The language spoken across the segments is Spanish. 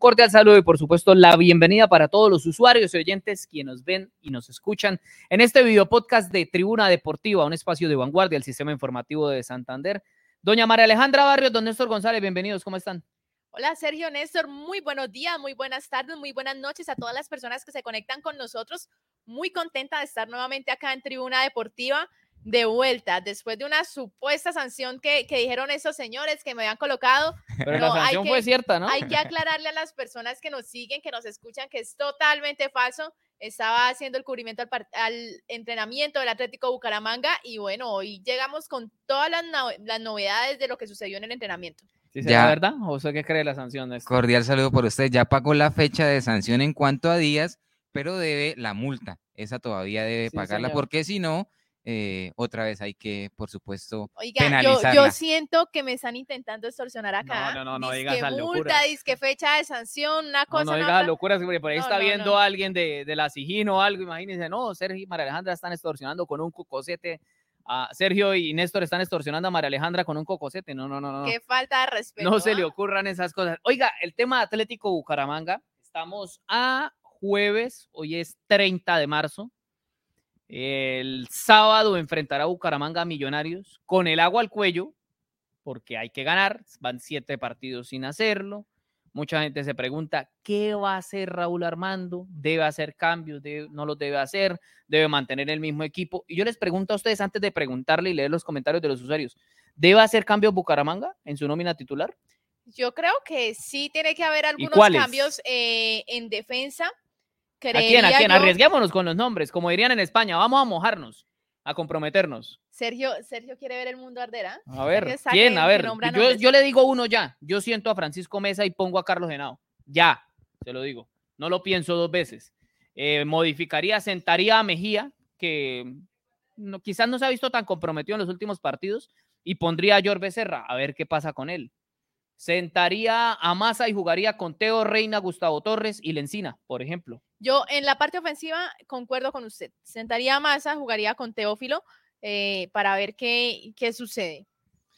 cordial saludo y por supuesto la bienvenida para todos los usuarios y oyentes que nos ven y nos escuchan en este video podcast de Tribuna Deportiva, un espacio de vanguardia del sistema informativo de Santander. Doña María Alejandra Barrios, don Néstor González, bienvenidos, ¿cómo están? Hola Sergio Néstor, muy buenos días, muy buenas tardes, muy buenas noches a todas las personas que se conectan con nosotros. Muy contenta de estar nuevamente acá en Tribuna Deportiva de vuelta después de una supuesta sanción que, que, dijeron esos señores que me habían colocado. Pero la sanción fue cierta, ¿no? Hay que aclararle a las personas que nos siguen, que nos escuchan, que es totalmente falso. Estaba haciendo el cubrimiento al, al entrenamiento del Atlético Bucaramanga y bueno, hoy llegamos con todas las, no las novedades de lo que sucedió en el entrenamiento. ¿Sí será verdad? ¿O usted qué cree la sanción? Cordial saludo por usted. Ya pagó la fecha de sanción en cuanto a días, pero debe la multa. Esa todavía debe sí, pagarla señor. porque si no eh, otra vez hay que, por supuesto, Oiga, yo, yo, siento que me están intentando extorsionar acá. No, no, no, no disque digas multa, disque fecha de sanción, una cosa. No, no digas locuras, porque por ahí no, está no, viendo a alguien de, de la Sigino o algo, imagínense, no, Sergio y María Alejandra están extorsionando con un cocosete. A Sergio y Néstor están extorsionando a María Alejandra con un cocosete. No, no, no, no. Qué falta de respeto. No se le ocurran esas cosas. Oiga, el tema Atlético Bucaramanga, estamos a jueves, hoy es 30 de marzo. El sábado enfrentará a Bucaramanga a Millonarios con el agua al cuello, porque hay que ganar. Van siete partidos sin hacerlo. Mucha gente se pregunta, ¿qué va a hacer Raúl Armando? ¿Debe hacer cambios? Debe, ¿No los debe hacer? ¿Debe mantener el mismo equipo? Y yo les pregunto a ustedes, antes de preguntarle y leer los comentarios de los usuarios, ¿debe hacer cambios Bucaramanga en su nómina titular? Yo creo que sí tiene que haber algunos cambios eh, en defensa. ¿A quién? ¿A quién? Yo... Arriesguémonos con los nombres, como dirían en España, vamos a mojarnos, a comprometernos. Sergio, Sergio quiere ver el mundo arder, ¿eh? A ver, ¿quién? A ver, yo, yo, le digo uno ya. Yo siento a Francisco Mesa y pongo a Carlos Henao. Ya, se lo digo. No lo pienso dos veces. Eh, modificaría, sentaría a Mejía, que no, quizás no se ha visto tan comprometido en los últimos partidos, y pondría a George Becerra, a ver qué pasa con él. Sentaría a Massa y jugaría con Teo Reina, Gustavo Torres y Lencina, por ejemplo. Yo en la parte ofensiva concuerdo con usted. Sentaría a Massa, jugaría con Teófilo eh, para ver qué, qué sucede.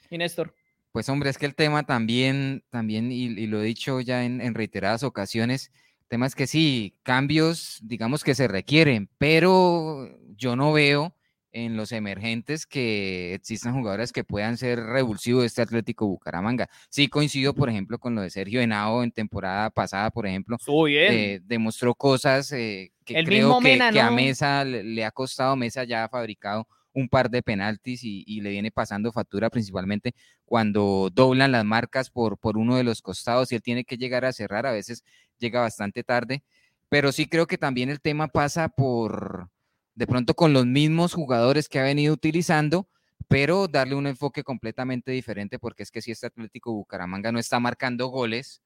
Y Néstor. Pues hombre, es que el tema también, también y, y lo he dicho ya en, en, reiteradas ocasiones, el tema es que sí, cambios, digamos que se requieren, pero yo no veo en los emergentes que existan jugadores que puedan ser revulsivos de este Atlético Bucaramanga. Sí coincido, por ejemplo, con lo de Sergio Henao en temporada pasada, por ejemplo. Eh, demostró cosas eh, que El creo que, Mena, que ¿no? a Mesa le, le, ha costado. Mesa ya ha fabricado un par de penaltis y, y, le viene pasando factura principalmente cuando doblan las marcas por, por uno de los costados y él tiene que llegar a cerrar. A veces llega bastante tarde. Pero sí creo que también el tema pasa por de pronto con los mismos jugadores que ha venido utilizando, pero darle un enfoque completamente diferente, porque es que si este Atlético Bucaramanga no está marcando goles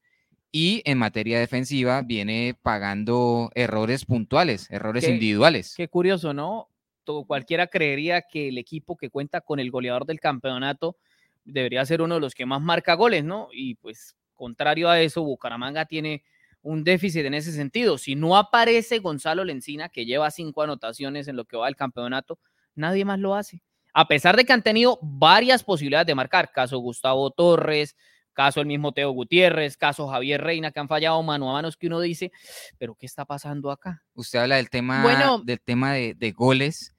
y en materia defensiva viene pagando errores puntuales, errores qué, individuales. Qué curioso, ¿no? Todo, cualquiera creería que el equipo que cuenta con el goleador del campeonato debería ser uno de los que más marca goles, ¿no? Y pues contrario a eso, Bucaramanga tiene un déficit en ese sentido. Si no aparece Gonzalo Lencina, que lleva cinco anotaciones en lo que va del campeonato, nadie más lo hace. A pesar de que han tenido varias posibilidades de marcar, caso Gustavo Torres, caso el mismo Teo Gutiérrez, caso Javier Reina, que han fallado mano a manos, que uno dice, pero ¿qué está pasando acá? Usted habla del tema, bueno, del tema de, de goles.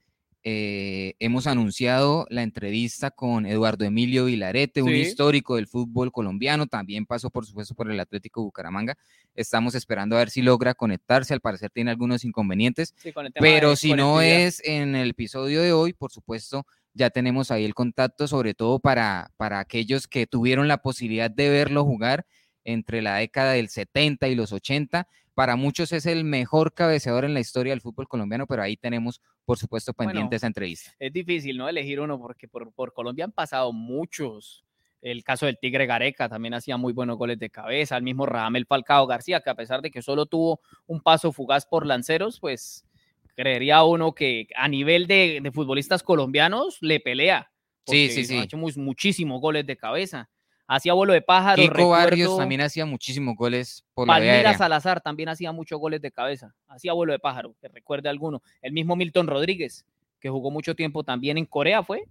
Eh, hemos anunciado la entrevista con Eduardo Emilio Vilarete, un histórico del fútbol colombiano, también pasó por supuesto por el Atlético Bucaramanga. Estamos esperando a ver si logra conectarse, al parecer tiene algunos inconvenientes, sí, pero si no es en el episodio de hoy, por supuesto, ya tenemos ahí el contacto, sobre todo para, para aquellos que tuvieron la posibilidad de verlo jugar entre la década del 70 y los 80. Para muchos es el mejor cabeceador en la historia del fútbol colombiano, pero ahí tenemos, por supuesto, pendiente bueno, esa entrevista. Es difícil, ¿no? Elegir uno porque por, por Colombia han pasado muchos. El caso del Tigre Gareca también hacía muy buenos goles de cabeza. El mismo Radamel Falcao García, que a pesar de que solo tuvo un paso fugaz por lanceros, pues creería uno que a nivel de, de futbolistas colombianos le pelea. Sí, sí, sí. Ha hecho muchísimos goles de cabeza hacía vuelo de pájaro. Kiko recuerdo, Barrios también hacía muchísimos goles por la Palmira Salazar también hacía muchos goles de cabeza. Hacía vuelo de pájaro, que recuerde alguno. El mismo Milton Rodríguez, que jugó mucho tiempo también en Corea, ¿fue?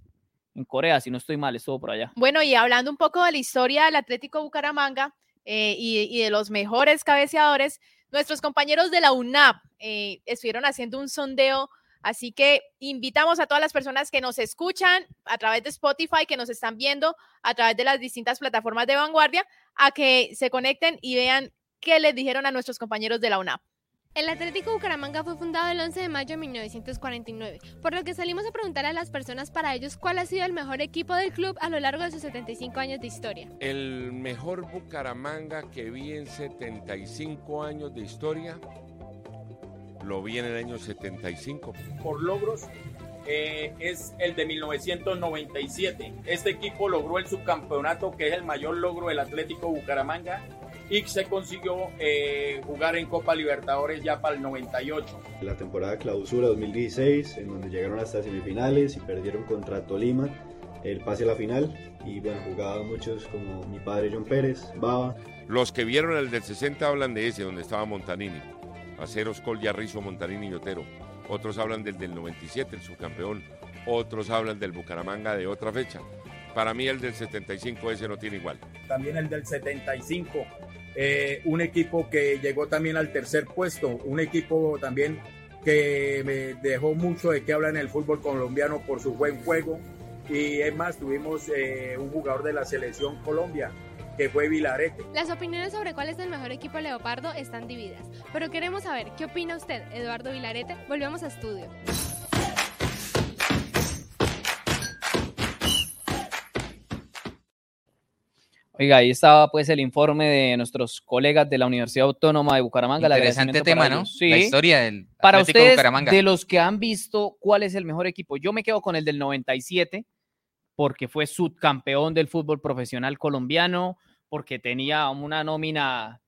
En Corea, si no estoy mal, estuvo por allá. Bueno, y hablando un poco de la historia del Atlético Bucaramanga, eh, y, de los mejores cabeceadores, nuestros compañeros de la UNAP eh, estuvieron haciendo un sondeo. Así que invitamos a todas las personas que nos escuchan a través de Spotify, que nos están viendo a través de las distintas plataformas de vanguardia, a que se conecten y vean qué les dijeron a nuestros compañeros de la UNAP. El Atlético Bucaramanga fue fundado el 11 de mayo de 1949, por lo que salimos a preguntar a las personas para ellos cuál ha sido el mejor equipo del club a lo largo de sus 75 años de historia. El mejor Bucaramanga que vi en 75 años de historia, lo vi en el año 75. Por logros, eh, es el de 1997. Este equipo logró el subcampeonato, que es el mayor logro del Atlético Bucaramanga y se consiguió eh, jugar en Copa Libertadores ya para el 98. La temporada clausura 2016, en donde llegaron hasta semifinales y perdieron contra Tolima el pase a la final y bueno, jugaban muchos como mi padre John Pérez, Baba. Los que vieron el del 60 hablan de ese, donde estaba Montanini, Aceros, Colla, Rizo, Montanini y Otero. Otros hablan del del 97, el subcampeón. Otros hablan del Bucaramanga de otra fecha. Para mí el del 75 ese no tiene igual. También el del 75 eh, un equipo que llegó también al tercer puesto, un equipo también que me dejó mucho de qué hablar en el fútbol colombiano por su buen juego. Y es más, tuvimos eh, un jugador de la selección Colombia, que fue Vilarete. Las opiniones sobre cuál es el mejor equipo Leopardo están divididas, pero queremos saber qué opina usted, Eduardo Vilarete. Volvemos a estudio. Oiga, ahí estaba pues el informe de nuestros colegas de la Universidad Autónoma de Bucaramanga. Interesante tema, ¿no? Sí. La historia del para ustedes, Bucaramanga. de los que han visto cuál es el mejor equipo, yo me quedo con el del 97 porque fue subcampeón del fútbol profesional colombiano, porque tenía una nómina,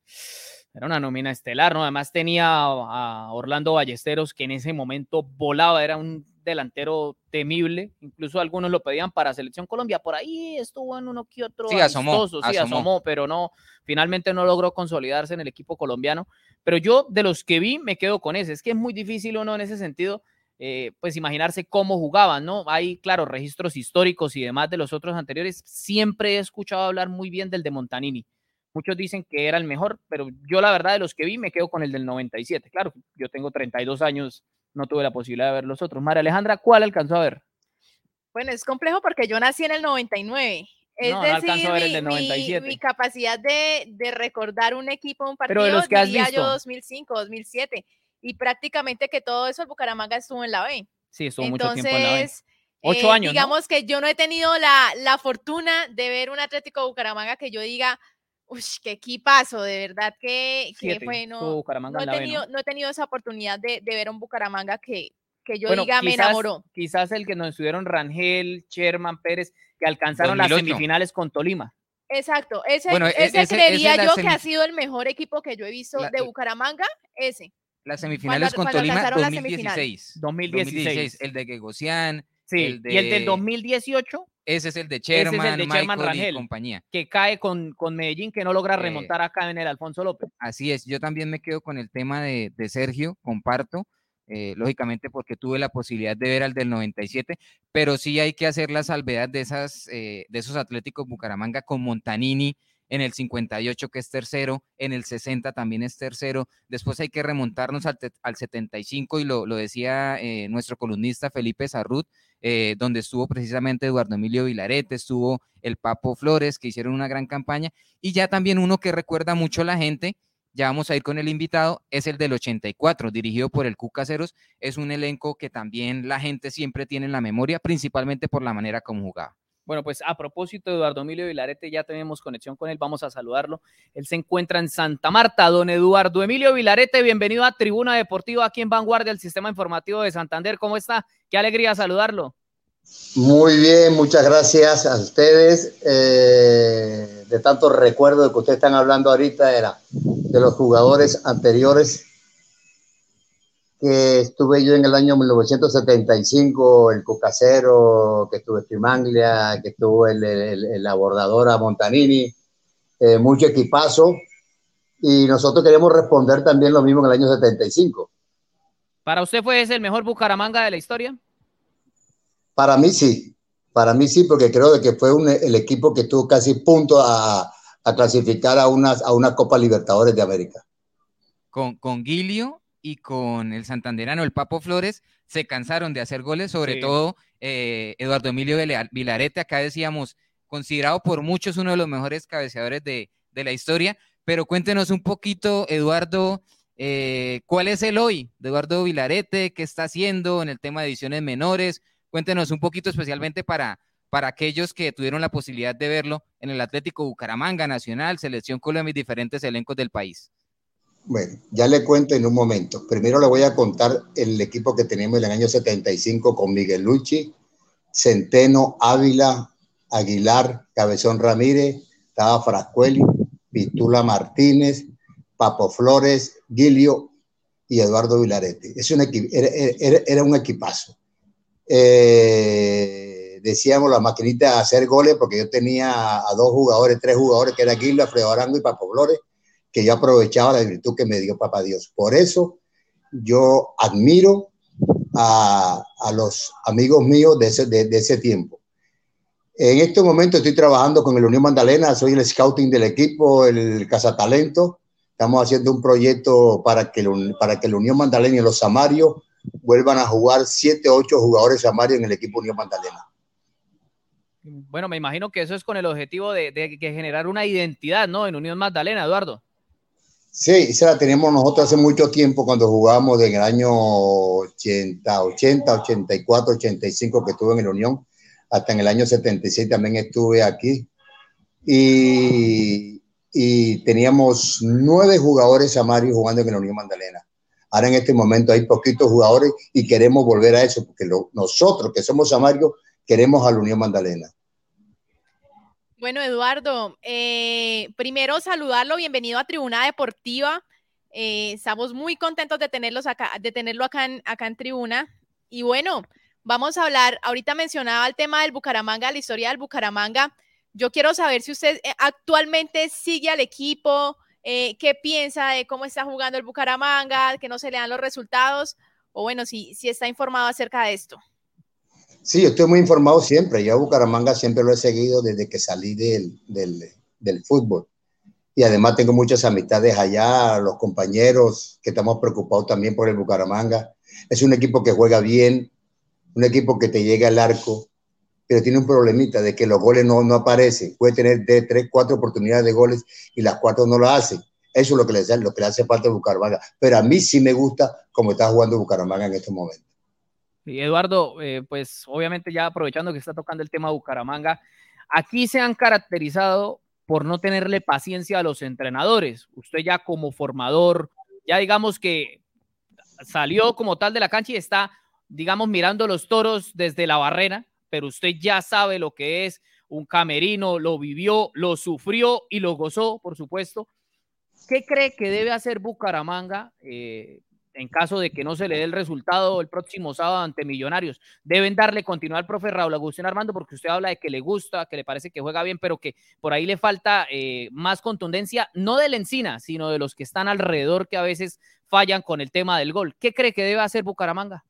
era una nómina estelar, ¿no? Además tenía a Orlando Ballesteros que en ese momento volaba, era un delantero temible, incluso algunos lo pedían para Selección Colombia, por ahí estuvo en uno que otro sí, asomó, sí, asomó. pero no, finalmente no logró consolidarse en el equipo colombiano, pero yo de los que vi me quedo con ese, es que es muy difícil uno en ese sentido, eh, pues imaginarse cómo jugaban, ¿no? Hay, claro, registros históricos y demás de los otros anteriores, siempre he escuchado hablar muy bien del de Montanini, Muchos dicen que era el mejor, pero yo la verdad de los que vi me quedo con el del 97. Claro, yo tengo 32 años no tuve la posibilidad de ver los otros. María Alejandra, ¿cuál alcanzó a ver? Bueno, es complejo porque yo nací en el 99. Es no, decir, no a ver el del 97. Mi, capacidad de, de, recordar un equipo, un partido, Pero de los que has visto. yo 2005, 2007. Y prácticamente que todo eso el Bucaramanga estuvo en la B. Sí, estuvo mucho tiempo en la B. Ocho eh, años. Digamos que yo no he tenido la, la fortuna de ver un Atlético Bucaramanga que yo diga, uy, qué equipazo, de verdad que, que fue, no, no, he tenido, no, he tenido, esa oportunidad de, de ver un Bucaramanga que, que yo diga me enamoró. Quizás el que nos estuvieron Rangel, Sherman, Pérez, que alcanzaron las semifinales con Tolima. Exacto, ese, e, ese, creería yo que ha sido el mejor equipo que yo he visto de Bucaramanga, ese. Las semifinales con Tolima 2016. 2016. 2016. El de Gegosian. Sí, y el del 2018 ese es el de Sherman, Rangel, y compañía. Que cae con, con Medellín, que no logra eh, remontar acá en el Alfonso López. Así es, yo también me quedo con el tema de, Sergio, comparto, eh, lógicamente porque tuve la posibilidad de ver al del 97, pero sí hay que hacer la salvedad de, esas, eh, de esos Atléticos Bucaramanga con Montanini, en el 58 que es tercero, en el 60 también es tercero, después hay que remontarnos al, al 75 y lo, lo decía nuestro columnista Felipe Sarrut, eh, donde estuvo precisamente Eduardo Emilio Vilarete, estuvo el Papo Flores, que hicieron una gran campaña, y ya también uno que recuerda mucho a la gente, ya vamos a ir con el invitado, es el del 84, dirigido por el Cucaseros, es un elenco que también la gente siempre tiene en la memoria, principalmente por la manera como jugaba. Bueno, pues a propósito de Eduardo Emilio Vilarete, ya tenemos conexión con él, vamos a saludarlo. Él se encuentra en Santa Marta. Don Eduardo Emilio Vilarete, bienvenido a Tribuna Deportiva aquí en Vanguardia, el Sistema Informativo de Santander. ¿Cómo está? Qué alegría saludarlo. Muy bien, muchas gracias a ustedes. Eh, de tantos recuerdos que ustedes están hablando ahorita era de los jugadores anteriores que estuve yo en el año 1975, el Cucasero, que estuve Trimanglia, que estuvo el, el, abordador a Montanini, eh, mucho equipazo. Y nosotros queremos responder también lo mismo en el año 75. ¿Para usted fue ese el mejor Bucaramanga de la historia? Para mí sí, para mí sí, porque creo que fue el equipo que tuvo casi punto a, a clasificar a unas a una Copa Libertadores de América. Con, con Gilio y con el santanderano, el Papo Flores, se cansaron de hacer goles, sobre todo eh, Eduardo Emilio Vilarete, acá decíamos, considerado por muchos uno de los mejores cabeceadores de, de la historia, pero cuéntenos un poquito, Eduardo, eh, ¿cuál es el hoy de Eduardo Vilarete? ¿Qué está haciendo en el tema de ediciones menores? Cuéntenos un poquito especialmente para, para aquellos que tuvieron la posibilidad de verlo en el Atlético Bucaramanga, Nacional, Selección Colombia y diferentes elencos del país. Bueno, ya le cuento en un momento. Primero le voy a contar el equipo que teníamos en el año 75 con Miguel Luchi, Centeno, Ávila, Aguilar, Cabezón Ramírez, estaba Frascueli, Pitula Martínez, Papo Flores, Gilio y Eduardo Vilarete. Es era, un equipazo. Eh, decíamos la maquinita de hacer goles porque yo tenía a dos jugadores, tres jugadores, que era Gilio, Alfredo Arango y Papo Flores, que yo aprovechaba la virtud que me dio Papá Dios. Por eso yo admiro a, a los amigos míos de ese, de, ese tiempo. En este momento estoy trabajando con el Unión Magdalena, soy el scouting del equipo, el cazatalento. Estamos haciendo un proyecto para que, para que el Unión Magdalena y los Samarios vuelvan a jugar 7 o 8 jugadores Samarios en el equipo Unión Magdalena. Bueno, me imagino que eso es con el objetivo de, de, generar una identidad, ¿no? En Unión Magdalena, Eduardo. Sí, esa la teníamos nosotros hace mucho tiempo cuando jugábamos en el año 80, 80, 84, 85 que estuve en la Unión hasta en el año 76 también estuve aquí. Y, y teníamos nueve jugadores Samario jugando en la Unión Magdalena. Ahora en este momento hay poquitos jugadores y queremos volver a eso, porque nosotros que somos Samario queremos a la Unión Magdalena. Bueno, Eduardo, eh, primero saludarlo, bienvenido a Tribuna Deportiva. Eh, estamos muy contentos de, tenerlos acá, de tenerlo acá en, acá en Tribuna. Y bueno, Vamos a hablar, ahorita mencionaba el tema del Bucaramanga, la historia del Bucaramanga. Yo quiero saber si usted eh, actualmente sigue al equipo, eh, qué piensa de cómo está jugando el Bucaramanga, que no se le dan los resultados, o bueno, si, si está informado acerca de esto. Sí, estoy muy informado siempre. Yo a Bucaramanga siempre lo he seguido desde que salí del, del, fútbol. Y además tengo muchas amistades allá, los compañeros que estamos preocupados también por el Bucaramanga. Es un equipo que juega bien, un equipo que te llega al arco, pero tiene un problemita de que los goles no, no aparecen. Puede tener de tres, cuatro oportunidades de goles y las cuatro no lo hacen. Eso es lo que le, hace falta a Bucaramanga. Pero a mí sí me gusta cómo está jugando Bucaramanga en este momento. Eduardo, eh, pues obviamente ya aprovechando que está tocando el tema Bucaramanga, aquí se han caracterizado por no tenerle paciencia a los entrenadores. Usted ya como formador, ya digamos que salió como tal de la cancha y está digamos, mirando los toros desde la barrera, pero usted ya sabe lo que es un camerino, lo vivió, lo sufrió y lo gozó, por supuesto. ¿Qué cree que debe hacer Bucaramanga eh, en caso de que no se le dé el resultado el próximo sábado ante Millonarios? Deben darle continuidad al profe Raúl Agustín Armando porque usted habla de que le gusta, que le parece que juega bien, pero que por ahí le falta eh, más contundencia, no de la encina, sino de los que están alrededor que a veces fallan con el tema del gol. ¿Qué cree que debe hacer Bucaramanga?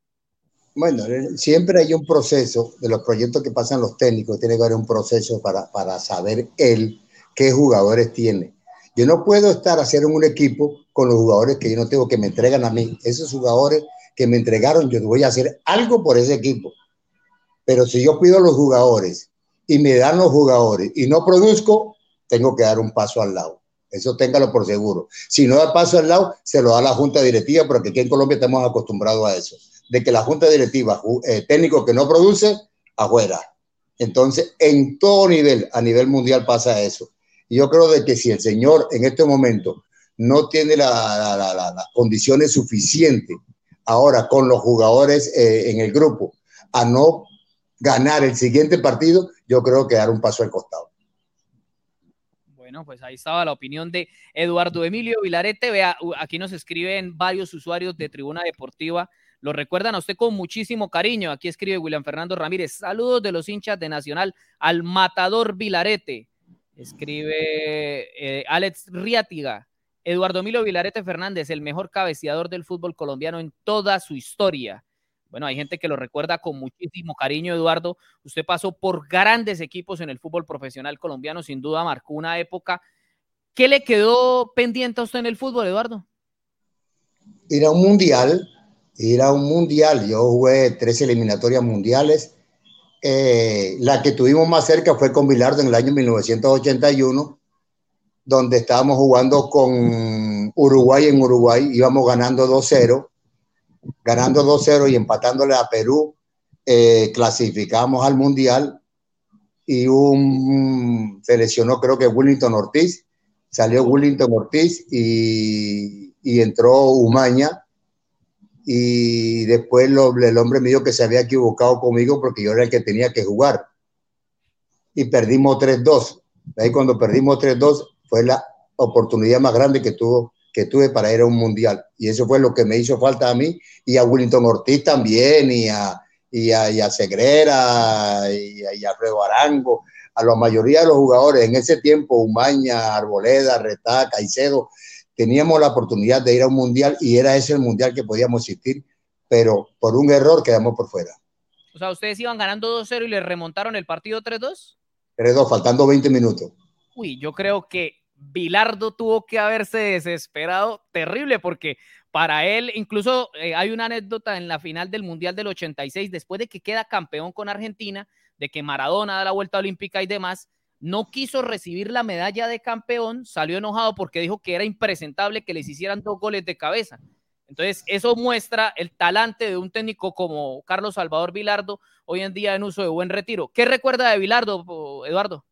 Bueno, siempre hay un proceso de los proyectos que pasan los técnicos, tiene que haber un proceso para, para saber él qué jugadores tiene. Yo no puedo estar haciendo un equipo con los jugadores que yo no tengo, que me entregan a mí. Esos jugadores que me entregaron, yo voy a hacer algo por ese equipo. Pero si yo pido a los jugadores y me dan los jugadores y no produzco, tengo que dar un paso al lado. Eso téngalo por seguro. Si no da paso al lado, se lo da la Junta Directiva, porque aquí en Colombia estamos acostumbrados a eso de que la junta directiva, eh, técnico que no produce, afuera. Entonces, en todo nivel, a nivel mundial pasa eso. Y yo creo de que si el señor en este momento no tiene las la, condiciones suficientes ahora con los jugadores eh, en el grupo a no ganar el siguiente partido, yo creo que dar un paso al costado. Bueno, pues ahí estaba la opinión de Eduardo Emilio Vilarete. Vea, aquí nos escriben varios usuarios de Tribuna Deportiva lo recuerdan a usted con muchísimo cariño. Aquí escribe William Fernando Ramírez. Saludos de los hinchas de Nacional al matador Vilarete. Escribe eh, Alex Riatiga. Eduardo Milo Vilarete Fernández, el mejor cabeceador del fútbol colombiano en toda su historia. Bueno, hay gente que lo recuerda con muchísimo cariño, Eduardo. Usted pasó por grandes equipos en el fútbol profesional colombiano, sin duda marcó una época ¿Qué le quedó pendiente a usted en el fútbol, Eduardo? Ir a un mundial, ir a un mundial. Yo jugué tres eliminatorias mundiales. Eh, la que tuvimos más cerca fue con Bilardo en el año 1981, donde estábamos jugando con Uruguay en Uruguay, íbamos ganando 2-0, ganando 2-0 y empatándole a Perú, eh, clasificamos al Mundial y un, se lesionó creo que Willington Ortiz, salió Willington Ortiz y, entró Umaña y después el hombre me dijo que se había equivocado conmigo porque yo era el que tenía que jugar y perdimos 3-2. Ahí cuando perdimos 3-2 fue la oportunidad más grande que, tuvo, que tuve para ir a un mundial. Y eso fue lo que me hizo falta a mí y a Willington Ortiz también y a, y a, y a Segrera y Arango, a la mayoría de los jugadores en ese tiempo, Umaña, Arboleda, Retá, Caicedo, teníamos la oportunidad de ir a un mundial y era ese el mundial que podíamos asistir, pero por un error quedamos por fuera. O sea, ustedes iban ganando 2-0 y le remontaron el partido 3-2. 3-2, faltando 20 minutos. Uy, yo creo que Bilardo tuvo que haberse desesperado terrible porque para él, incluso eh, hay una anécdota en la final del Mundial del 86, después de que queda campeón con Argentina, de que Maradona da la vuelta olímpica y demás, no quiso recibir la medalla de campeón, salió enojado porque dijo que era impresentable que les hicieran dos goles de cabeza. Entonces, eso muestra el talante de un técnico como Carlos Salvador Vilardo, hoy en día en uso de buen retiro. ¿Qué recuerda de Vilardo, Eduardo?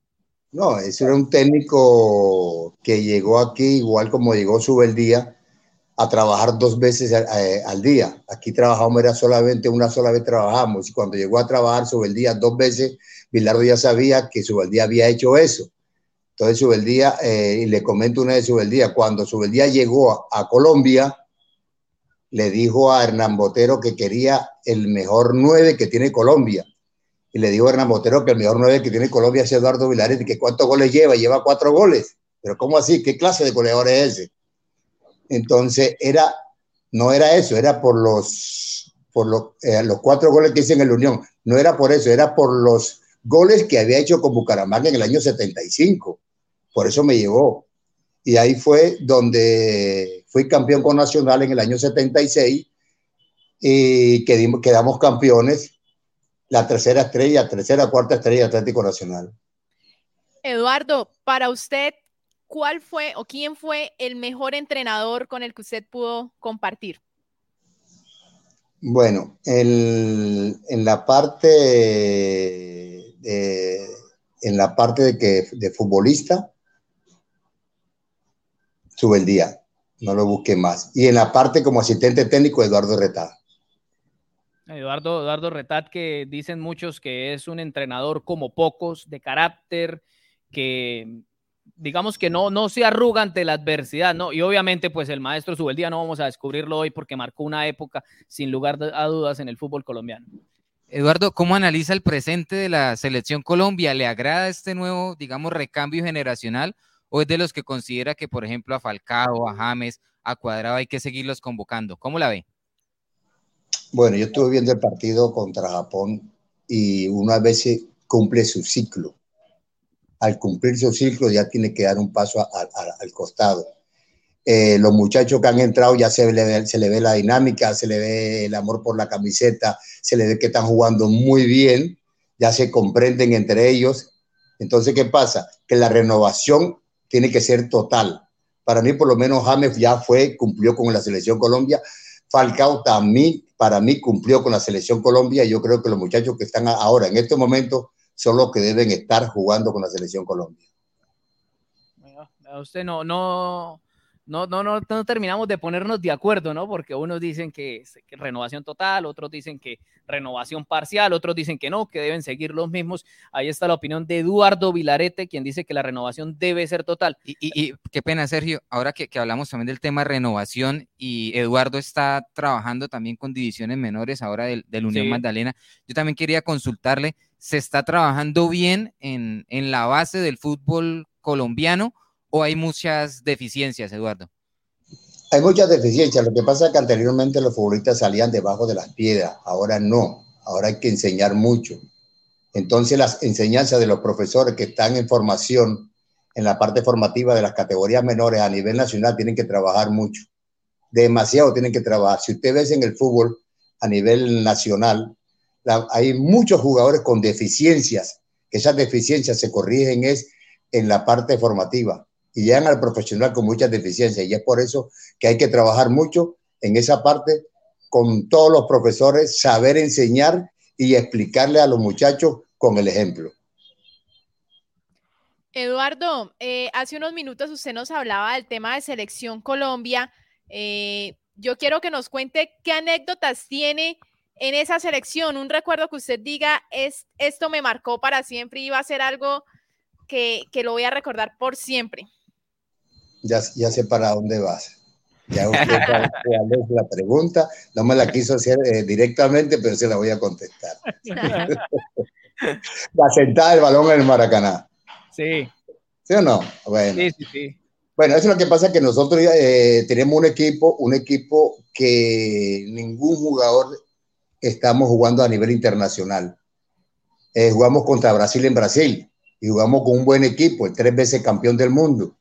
No, ese era un técnico que llegó aquí, igual como llegó Subeldía, a trabajar dos veces al día. Aquí trabajamos, era solamente una sola vez trabajamos. Y cuando llegó a trabajar Subeldía dos veces, Bilardo ya sabía que Subeldía había hecho eso. Entonces Subeldía, eh, y le comento una de Subeldía, cuando Subeldía llegó a, Colombia, le dijo a Hernán Botero que quería el mejor nueve que tiene Colombia. Y le dijo a Hernán Botero que el mejor nueve que tiene Colombia es Eduardo Vilaret que cuántos goles lleva, lleva cuatro goles. Pero ¿cómo así? ¿Qué clase de goleador es ese? Entonces, era, no era eso, era por los, por los, eh, los cuatro goles que hice en el Unión. No era por eso, era por los goles que había hecho con Bucaramanga en el año 75. Por eso me llevó. Y ahí fue donde fui campeón con Nacional en el año 76 y quedamos, quedamos campeones, la tercera estrella, tercera, cuarta estrella Atlético Nacional. Eduardo, para usted, ¿cuál fue o quién fue el mejor entrenador con el que usted pudo compartir? Bueno, en la parte de, en la parte de que de futbolista sube el día, no lo busqué más. Y en la parte como asistente técnico Eduardo Retat. Eduardo, Eduardo Retat, que dicen muchos que es un entrenador como pocos, de carácter, que digamos que no, no se arruga ante la adversidad, ¿no? Y obviamente, pues el maestro Subeldía no vamos a descubrirlo hoy porque marcó una época sin lugar a dudas en el fútbol colombiano. Eduardo, ¿cómo analiza el presente de la selección Colombia? ¿Le agrada este nuevo, digamos, recambio generacional o es de los que considera que, por ejemplo, a Falcao, a James, a Cuadrado hay que seguirlos convocando? ¿Cómo la ve? Bueno, yo estuve viendo el partido contra Japón y una vez cumple su ciclo al cumplir su ciclo ya tiene que dar un paso al costado. Eh, los muchachos que han entrado ya se le, se le ve la dinámica, se le ve el amor por la camiseta, se le ve que están jugando muy bien, ya se comprenden entre ellos. Entonces, ¿qué pasa? Que la renovación tiene que ser total. Para mí, por lo menos, James ya fue, cumplió con la selección Colombia. Falcao también, para mí, cumplió con la selección Colombia. Yo creo que los muchachos que están ahora, en este momento, son los que deben estar jugando con la selección Colombia. usted no, no, no, no, no, no, terminamos de ponernos de acuerdo, ¿no? Porque unos dicen que, que, renovación total, otros dicen que renovación parcial, otros dicen que no, que deben seguir los mismos. Ahí está la opinión de Eduardo Vilarete, quien dice que la renovación debe ser total. Y, y, qué pena, Sergio, ahora que, que, hablamos también del tema renovación y Eduardo está trabajando también con divisiones menores ahora del, del Unión Magdalena, yo también quería consultarle, ¿se está trabajando bien en, en la base del fútbol colombiano? o hay muchas deficiencias, Eduardo? Hay muchas deficiencias. Lo que pasa es que anteriormente los futbolistas salían debajo de las piedras, ahora no. Ahora hay que enseñar mucho. Entonces las enseñanzas de los profesores que están en formación en la parte formativa de las categorías menores a nivel nacional tienen que trabajar mucho. Demasiado tienen que trabajar. Si usted ve en el fútbol a nivel nacional, hay muchos jugadores con deficiencias, esas deficiencias se corrigen es en la parte formativa y llegan al profesional con muchas deficiencias. Y es por eso que hay que trabajar mucho en esa parte con todos los profesores, saber enseñar y explicarle a los muchachos con el ejemplo. Eduardo, eh, hace unos minutos usted nos hablaba del tema de Selección Colombia. Eh, yo quiero que nos cuente qué anécdotas tiene en esa selección, un recuerdo que usted diga, es, esto me marcó para siempre y va a ser algo que, que lo voy a recordar por siempre. Ya, ya sé para dónde vas. Ya usted la pregunta, no me la quiso hacer eh, directamente, pero se la voy a contestar. la sentada del balón en el Maracaná. Sí. ¿Sí o no? Bueno. Sí, sí, sí. Bueno, eso es lo que pasa que nosotros eh, tenemos un equipo, un equipo que ningún jugador estamos jugando a nivel internacional. Eh, jugamos contra Brasil en Brasil y jugamos con un buen equipo, el tres veces campeón del mundo,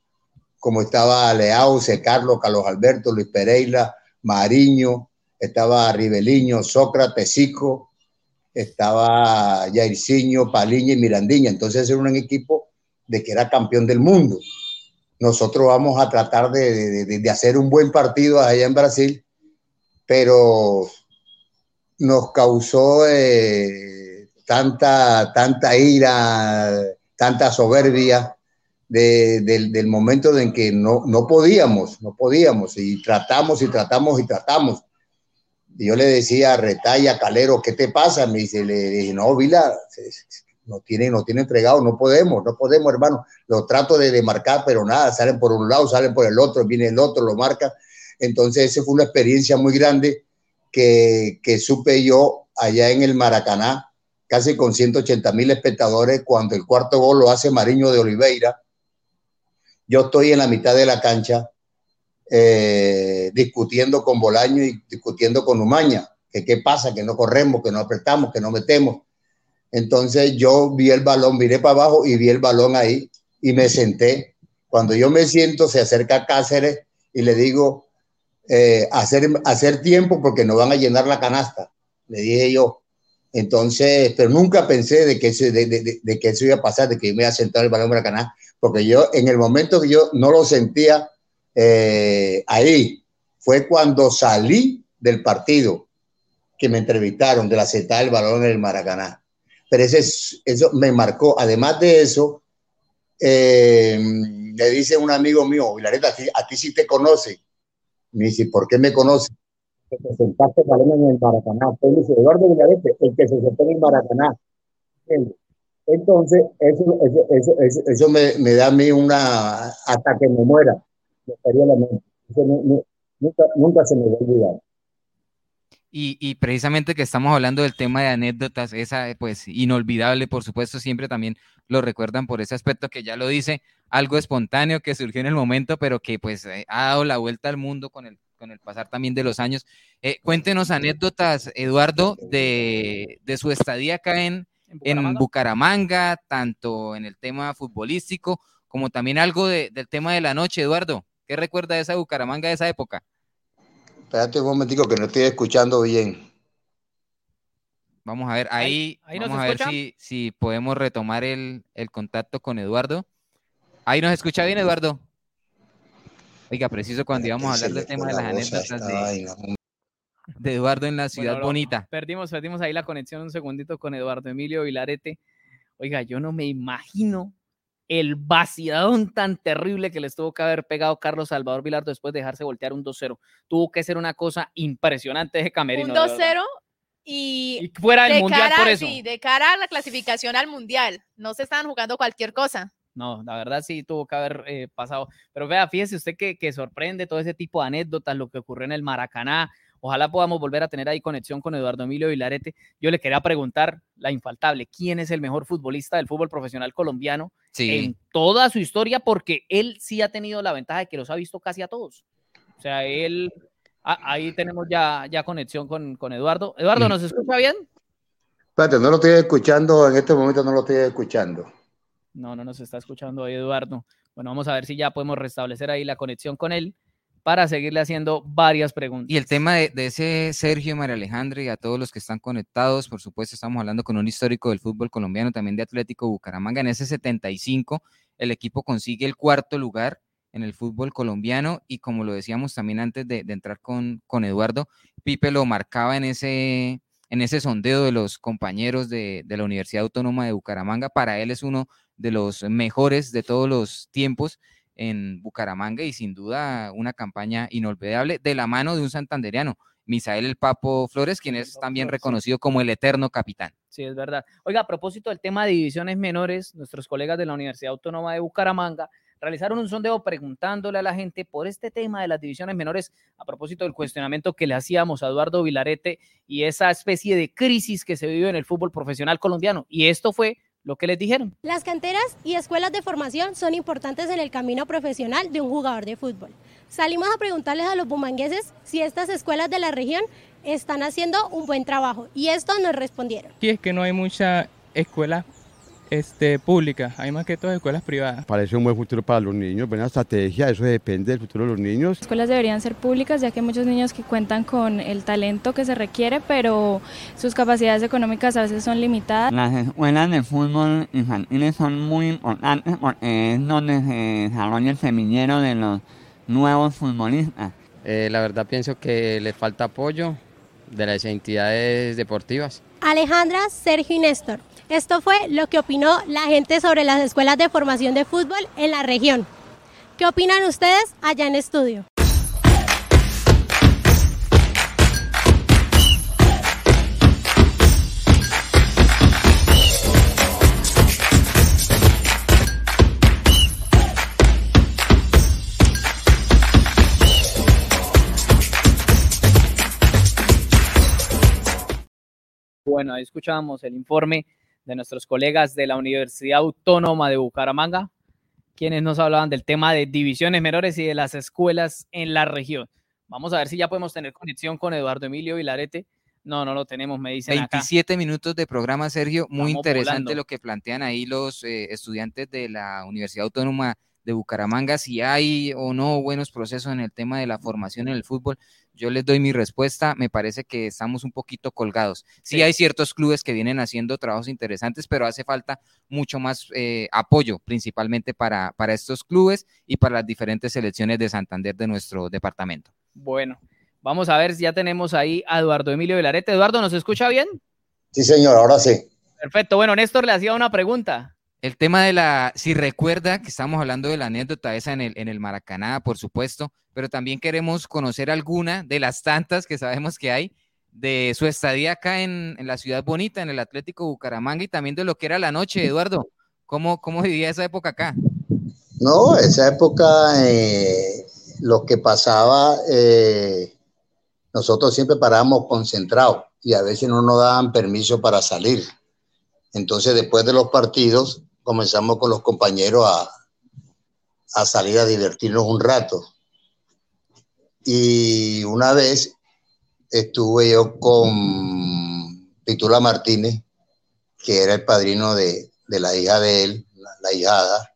como estaba Leao, Carlos, Carlos Alberto, Luis Pereira, Mariño, estaba Ribeliño, Sócrates, Zico, estaba Jairzinho, Paliña y Mirandiña. Entonces era un equipo de que era campeón del mundo. Nosotros vamos a tratar de, de, de hacer un buen partido allá en Brasil, pero nos causó eh, tanta, tanta ira, tanta soberbia del momento en que no, no podíamos, no podíamos, y tratamos y tratamos y tratamos. Y yo le decía a Retalla, Calero, ¿qué te pasa? Me dice, le dije, no, Vila, no tiene, no tiene entregado, no podemos, no podemos, hermano. Lo trato de, de marcar, pero nada, salen por un lado, salen por el otro, viene el otro, lo marca. Entonces, esa fue una experiencia muy grande que, supe yo allá en el Maracaná, casi con 180 mil espectadores, cuando el cuarto gol lo hace Mariño de Oliveira. Yo estoy en la mitad de la cancha eh, discutiendo con Bolaño y discutiendo con Umaña, que qué pasa, que no corremos, que no apretamos, que no metemos. Entonces yo vi el balón, miré para abajo y vi el balón ahí y me senté. Cuando yo me siento, se acerca Cáceres y le digo, eh, hacer, hacer tiempo porque no van a llenar la canasta, le dije yo. Entonces, pero nunca pensé de que, eso, de, que eso iba a pasar, de que me iba a sentar el balón para la canasta, porque yo en el momento que yo no lo sentía eh, ahí, fue cuando salí del partido que me entrevistaron de la sentada del balón en el Maracaná. Pero ese, eso me marcó. Además de eso, eh, le dice un amigo mío, Vilareta, a ti, a sí te conoce me dice, ¿por qué me conoce? Que te sentaste en el Maracaná. Entonces dice, Eduardo Villarete, el que se sentó en el Maracaná. Entonces, eso, eso, eso, eso, me, me, da a mí una, hasta que me muera, me estaría la mente. Nunca, nunca se me va a olvidar. Y, y, precisamente que estamos hablando del tema de anécdotas, esa pues inolvidable, por supuesto, siempre también lo recuerdan por ese aspecto que ya lo dice, algo espontáneo que surgió en el momento, pero que pues eh, ha dado la vuelta al mundo con el, con el pasar también de los años. Eh, cuéntenos anécdotas, Eduardo, de, de su estadía acá en, en Bucaramanga? tanto en el tema futbolístico como también algo de, del tema de la noche, Eduardo. ¿Qué recuerda de esa Bucaramanga de esa época? Espérate un momentico que no estoy escuchando bien. Vamos a ver, ahí, vamos a ver si, si, podemos retomar el, el, contacto con Eduardo. Ahí nos escucha bien, Eduardo. Oiga, preciso cuando íbamos a hablar del tema de las anécdotas de, de, Eduardo en la ciudad bonita. Perdimos, perdimos ahí la conexión un segundito con Eduardo Emilio Vilarete. Oiga, yo no me imagino el vaciadón tan terrible que les tuvo que haber pegado Carlos Salvador Vilardo después de dejarse voltear un 2-0. Tuvo que ser una cosa impresionante ese camerino. Un 2-0 y, fuera del mundial por eso. Sí, de cara a la clasificación al mundial. No se estaban jugando cualquier cosa. No, la verdad sí tuvo que haber eh, pasado. Pero vea, fíjese usted que, que sorprende todo ese tipo de anécdotas, lo que ocurrió en el Maracaná, Ojalá podamos volver a tener ahí conexión con Eduardo Emilio Vilarete. Yo le quería preguntar, la infaltable, ¿quién es el mejor futbolista del fútbol profesional colombiano en toda su historia? Porque él sí ha tenido la ventaja de que los ha visto casi a todos. O sea, él, ahí tenemos ya, ya conexión con, con Eduardo. Eduardo, ¿nos escucha bien? Espérate, no lo estoy escuchando, en este momento no lo estoy escuchando. No, no nos está escuchando ahí Eduardo. Bueno, vamos a ver si ya podemos restablecer ahí la conexión con él para seguirle haciendo varias preguntas. Y el tema de, ese Sergio María Alejandro y a todos los que están conectados, por supuesto, estamos hablando con un histórico del fútbol colombiano, también de Atlético Bucaramanga. En ese 75, el equipo consigue el cuarto lugar en el fútbol colombiano y como lo decíamos también antes de, entrar con, con, Eduardo, Pipe lo marcaba en ese, en ese sondeo de los compañeros de, de la Universidad Autónoma de Bucaramanga. Para él es uno de los mejores de todos los tiempos en Bucaramanga y sin duda una campaña inolvidable de la mano de un santanderiano, Misael el Papo Flores, quien es también reconocido como el eterno capitán. Sí, es verdad. Oiga, a propósito del tema de divisiones menores, nuestros colegas de la Universidad Autónoma de Bucaramanga realizaron un sondeo preguntándole a la gente por este tema de las divisiones menores, a propósito del cuestionamiento que le hacíamos a Eduardo Vilarete y esa especie de crisis que se vive en el fútbol profesional colombiano. Y esto fue lo que les dijeron. Las canteras y escuelas de formación son importantes en el camino profesional de un jugador de fútbol. Salimos a preguntarles a los bumangueses si estas escuelas de la región están haciendo un buen trabajo y estos nos respondieron. Sí, es que no hay mucha escuela este, pública, hay más que todas escuelas privadas. Parece un buen futuro para los niños, buena estrategia, eso depende del futuro de los niños. Las escuelas deberían ser públicas ya que hay muchos niños que cuentan con el talento que se requiere, pero sus capacidades económicas a veces son limitadas. Las escuelas de fútbol infantiles son muy importantes porque es donde se desarrolla el semillero de los nuevos futbolistas. Eh, la verdad pienso que le falta apoyo de las entidades deportivas. Alejandra, Sergio y Néstor. Esto fue lo que opinó la gente sobre las escuelas de formación de fútbol en la región. ¿Qué opinan ustedes allá en estudio? Bueno, ahí escuchábamos el informe de nuestros colegas de la Universidad Autónoma de Bucaramanga, quienes nos hablaban del tema de divisiones menores y de las escuelas en la región. Vamos a ver si ya podemos tener conexión con Eduardo Emilio Vilarete. No, no lo tenemos, me dicen 27 minutos de programa, Sergio. Muy interesante lo que plantean ahí los eh, estudiantes de la Universidad Autónoma de Bucaramanga, si hay o no buenos procesos en el tema de la formación en el fútbol. Yo les doy mi respuesta, me parece que estamos un poquito colgados. Sí, hay ciertos clubes que vienen haciendo trabajos interesantes, pero hace falta mucho más eh, apoyo, principalmente para, para estos clubes y para las diferentes selecciones de Santander de nuestro departamento. Bueno, vamos a ver si ya tenemos ahí a Eduardo Emilio Velarete. Eduardo, ¿nos escucha bien? Sí, señor, ahora sí. Perfecto. Bueno, Néstor le hacía una pregunta. El tema de la, si recuerda que estamos hablando de la anécdota esa en el, en el Maracaná, por supuesto, pero también queremos conocer alguna de las tantas que sabemos que hay de su estadía acá en, la ciudad bonita, en el Atlético Bucaramanga y también de lo que era la noche, Eduardo. ¿Cómo, cómo vivía esa época acá? No, esa época, eh, lo que pasaba, eh, nosotros siempre parábamos concentrados y a veces no nos daban permiso para salir. Entonces, después de los partidos, comenzamos con los compañeros a, a salir a divertirnos un rato. Y una vez estuve yo con Pitula Martínez, que era el padrino de, la hija de él, la, hijada.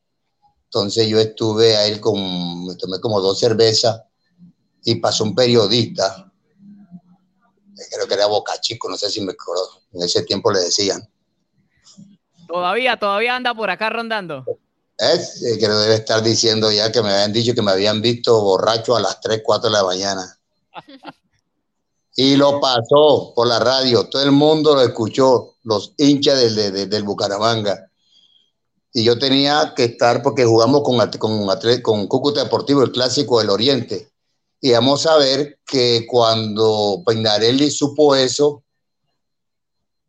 Entonces yo estuve a él con, me tomé como dos cervezas y pasó un periodista, creo que era Boca Chico, no sé si me acuerdo, en ese tiempo le decían. Todavía, todavía anda por acá rondando. Es que lo debe estar diciendo ya que me habían dicho que me habían visto borracho a las 3, 4 de la mañana. y lo pasó por la radio, todo el mundo lo escuchó, los hinchas del, del, Bucaramanga. Y yo tenía que estar porque jugamos con, con, con Cúcuta Deportivo, el clásico del Oriente. Y vamos a ver que cuando Peinarelli supo eso,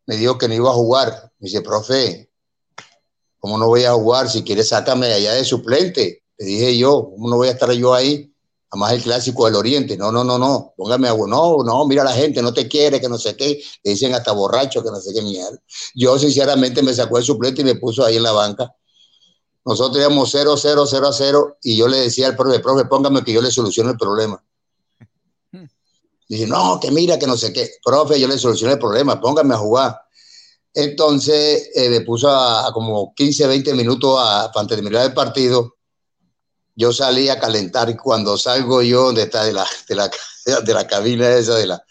me dijo que no iba a jugar. Me dice, profe, ¿Cómo no voy a jugar? Si quieres, sácame de allá de suplente. Le dije yo, ¿cómo no voy a estar yo ahí? Además, el clásico del Oriente. No, no, no, no. Póngame agua. No, no, mira la gente, no te quiere, que no sé qué. Le dicen hasta borracho, que no sé qué mierda. Yo, sinceramente, me sacó el suplente y me puso ahí en la banca. Nosotros íbamos 0, 0, 0 a 0 y yo le decía al profe, profe, póngame que yo le soluciono el problema. Dice, no, que mira, que no sé qué. Profe, yo le soluciono el problema, póngame a jugar. Entonces eh, me puso a, como 15, 20 minutos a, para terminar el partido yo salí a calentar y cuando salgo yo de, de, la, de, la, de la cabina esa de la,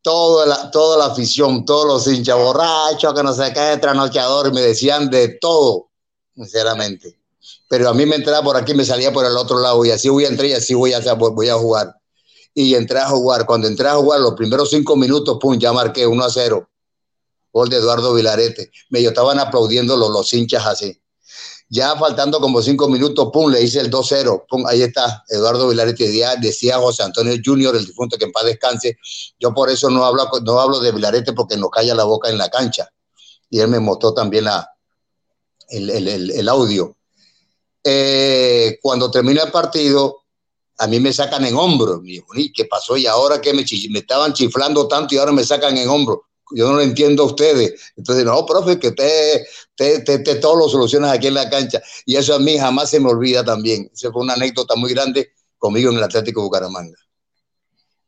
toda la, toda la afición, todos los hinchas borrachos, que no sé qué, trasnochadores, me decían de todo, sinceramente. Pero a mí me entraba por aquí, me salía por el otro lado, y así voy a entrar y así voy a, voy a jugar. Y entré a jugar. Cuando entré a jugar, los primeros cinco minutos, pum, ya marqué 1 a 0. Gol de Eduardo Vilarete. Me estaban aplaudiendo los, hinchas así. Ya faltando como cinco minutos, pum, le hice el 2-0, pum, ahí está, Eduardo Vilarete, decía, José Antonio Junior, el difunto que en paz descanse, yo por eso no hablo, no hablo de Vilarete porque nos calla la boca en la cancha, y él me mostró también la, el, el, el, audio. Eh, cuando termina el partido, a mí me sacan en hombro, ¿qué pasó? Y ahora que me, me estaban chiflando tanto y ahora me sacan en hombro yo no lo entiendo a ustedes. Entonces, no, profe, que te, te, te, todo lo solucionas aquí en la cancha. Y eso a mí jamás se me olvida también. Esa fue una anécdota muy grande conmigo en el Atlético Bucaramanga.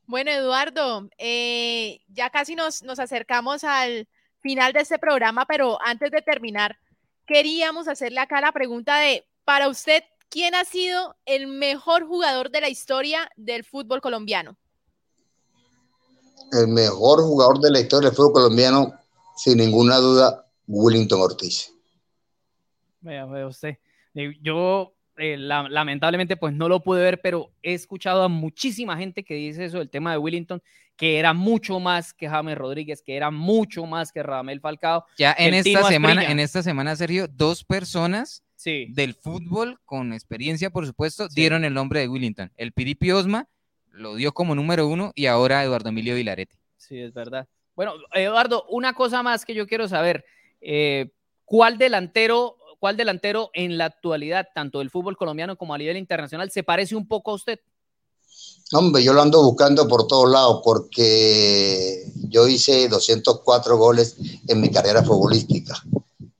Bueno, Eduardo, eh, ya casi nos, nos acercamos al final de este programa, pero antes de terminar, queríamos hacerle acá la pregunta de, para usted, ¿quién ha sido el mejor jugador de la historia del fútbol colombiano? El mejor jugador de la historia del fútbol colombiano, sin ninguna duda, Willington Ortiz. Vea, vea usted. Yo eh, lamentablemente pues no lo pude ver, pero he escuchado a muchísima gente que dice eso, el tema de Willington, que era mucho más que James Rodríguez, que era mucho más que Radamel Falcao. Ya en esta semana, en esta semana, Sergio, dos personas del fútbol con experiencia, por supuesto, dieron el nombre de Willington. El Piripi Osma lo dio como número uno y ahora Eduardo Emilio Vilarete. Sí, es verdad. Bueno, Eduardo, una cosa más que yo quiero saber. Eh, ¿Cuál delantero, cuál delantero en la actualidad, tanto del fútbol colombiano como a nivel internacional, se parece un poco a usted? Hombre, yo lo ando buscando por todos lados porque yo hice 204 goles en mi carrera futbolística.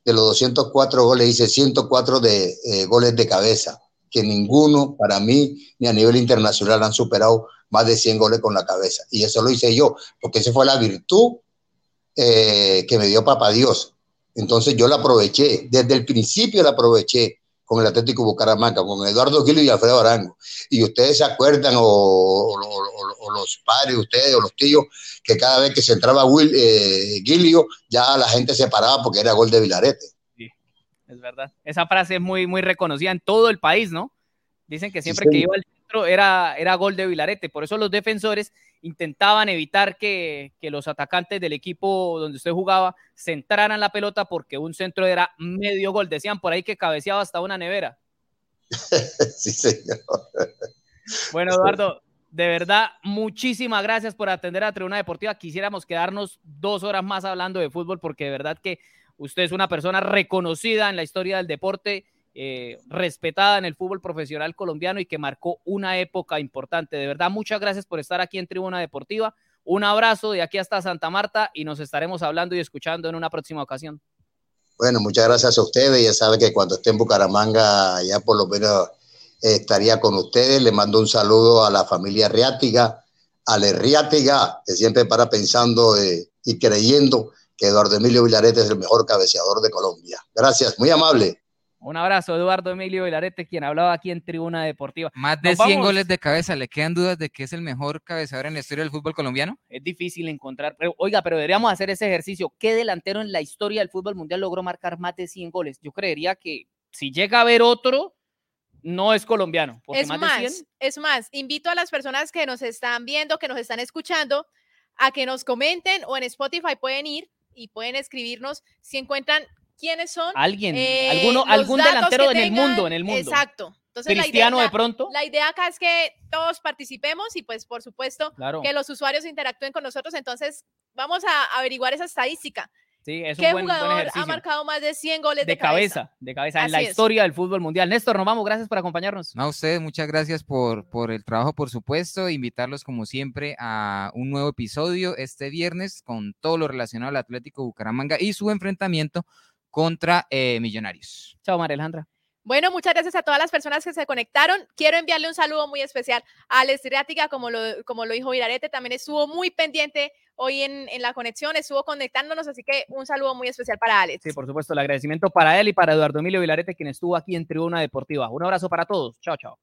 De los 204 goles hice 104 de eh, goles de cabeza que ninguno para mí ni a nivel internacional han superado más de 100 goles con la cabeza. Y eso lo hice yo, porque esa fue la virtud eh, que me dio Papá Dios. Entonces yo la aproveché, desde el principio la aproveché con el Atlético Bucaramanga, con Eduardo Gilo y Alfredo Arango. Y ustedes se acuerdan, o, los padres, ustedes, o los tíos, que cada vez que se entraba Will, eh, Gilio, ya la gente se paraba porque era gol de Vilarete es verdad. Esa frase es muy, muy reconocida en todo el país, ¿no? Dicen que siempre que iba al centro era, era gol de Vilarete. Por eso los defensores intentaban evitar que, los atacantes del equipo donde usted jugaba centraran la pelota porque un centro era medio gol. Decían por ahí que cabeceaba hasta una nevera. sí, señor. Bueno, Eduardo, de verdad, muchísimas gracias por atender a Tribuna Deportiva. Quisiéramos quedarnos dos horas más hablando de fútbol porque de verdad que Usted es una persona reconocida en la historia del deporte, eh, respetada en el fútbol profesional colombiano y que marcó una época importante. De verdad, muchas gracias por estar aquí en Tribuna Deportiva. Un abrazo de aquí hasta Santa Marta y nos estaremos hablando y escuchando en una próxima ocasión. Bueno, muchas gracias a ustedes. Ya saben que cuando esté en Bucaramanga, ya por lo menos eh, estaría con ustedes. Le mando un saludo a la familia Riátiga, a la Riátiga, que siempre para pensando eh, y creyendo que Eduardo Emilio Vilarete es el mejor cabeceador de Colombia. Gracias, muy amable. Un abrazo, Eduardo Emilio Vilarete, quien hablaba aquí en Tribuna Deportiva. Más de 100 goles de cabeza. ¿Le quedan dudas de que es el mejor cabeceador en la historia del fútbol colombiano? Es difícil encontrar. oiga, pero deberíamos hacer ese ejercicio. ¿Qué delantero en la historia del fútbol mundial logró marcar más de 100 goles? Yo creería que si llega a haber otro, no es colombiano. Es más, es más, invito a las personas que nos están viendo, que nos están escuchando, a que nos comenten o en Spotify pueden ir y pueden escribirnos si encuentran quiénes son. Alguien, eh, alguno, algún delantero en el mundo, en el mundo. Exacto. Entonces, Cristiano la de pronto. La idea acá es que todos participemos y pues por supuesto que los usuarios interactúen con nosotros. Entonces vamos a averiguar esa estadística. Sí, es ¿Qué un buen, jugador ha marcado más de 100 goles de, de cabeza? De cabeza, en la historia del fútbol mundial. Néstor, nos vamos, gracias por acompañarnos. No, a ustedes, muchas gracias por, por el trabajo, por supuesto. Invitarlos, como siempre, a un nuevo episodio este viernes con todo lo relacionado al Atlético Bucaramanga y su enfrentamiento contra eh, Millonarios. Chao, María Alejandra. Bueno, muchas gracias a todas las personas que se conectaron. Quiero enviarle un saludo muy especial a Alex Riática, como lo, como lo dijo Virarete, también estuvo muy pendiente hoy en, en, la conexión, estuvo conectándonos, así que un saludo muy especial para Alex. Sí, por supuesto, el agradecimiento para él y para Eduardo Emilio Vilarete, quien estuvo aquí en Tribuna Deportiva. Un abrazo para todos. Chao, chao.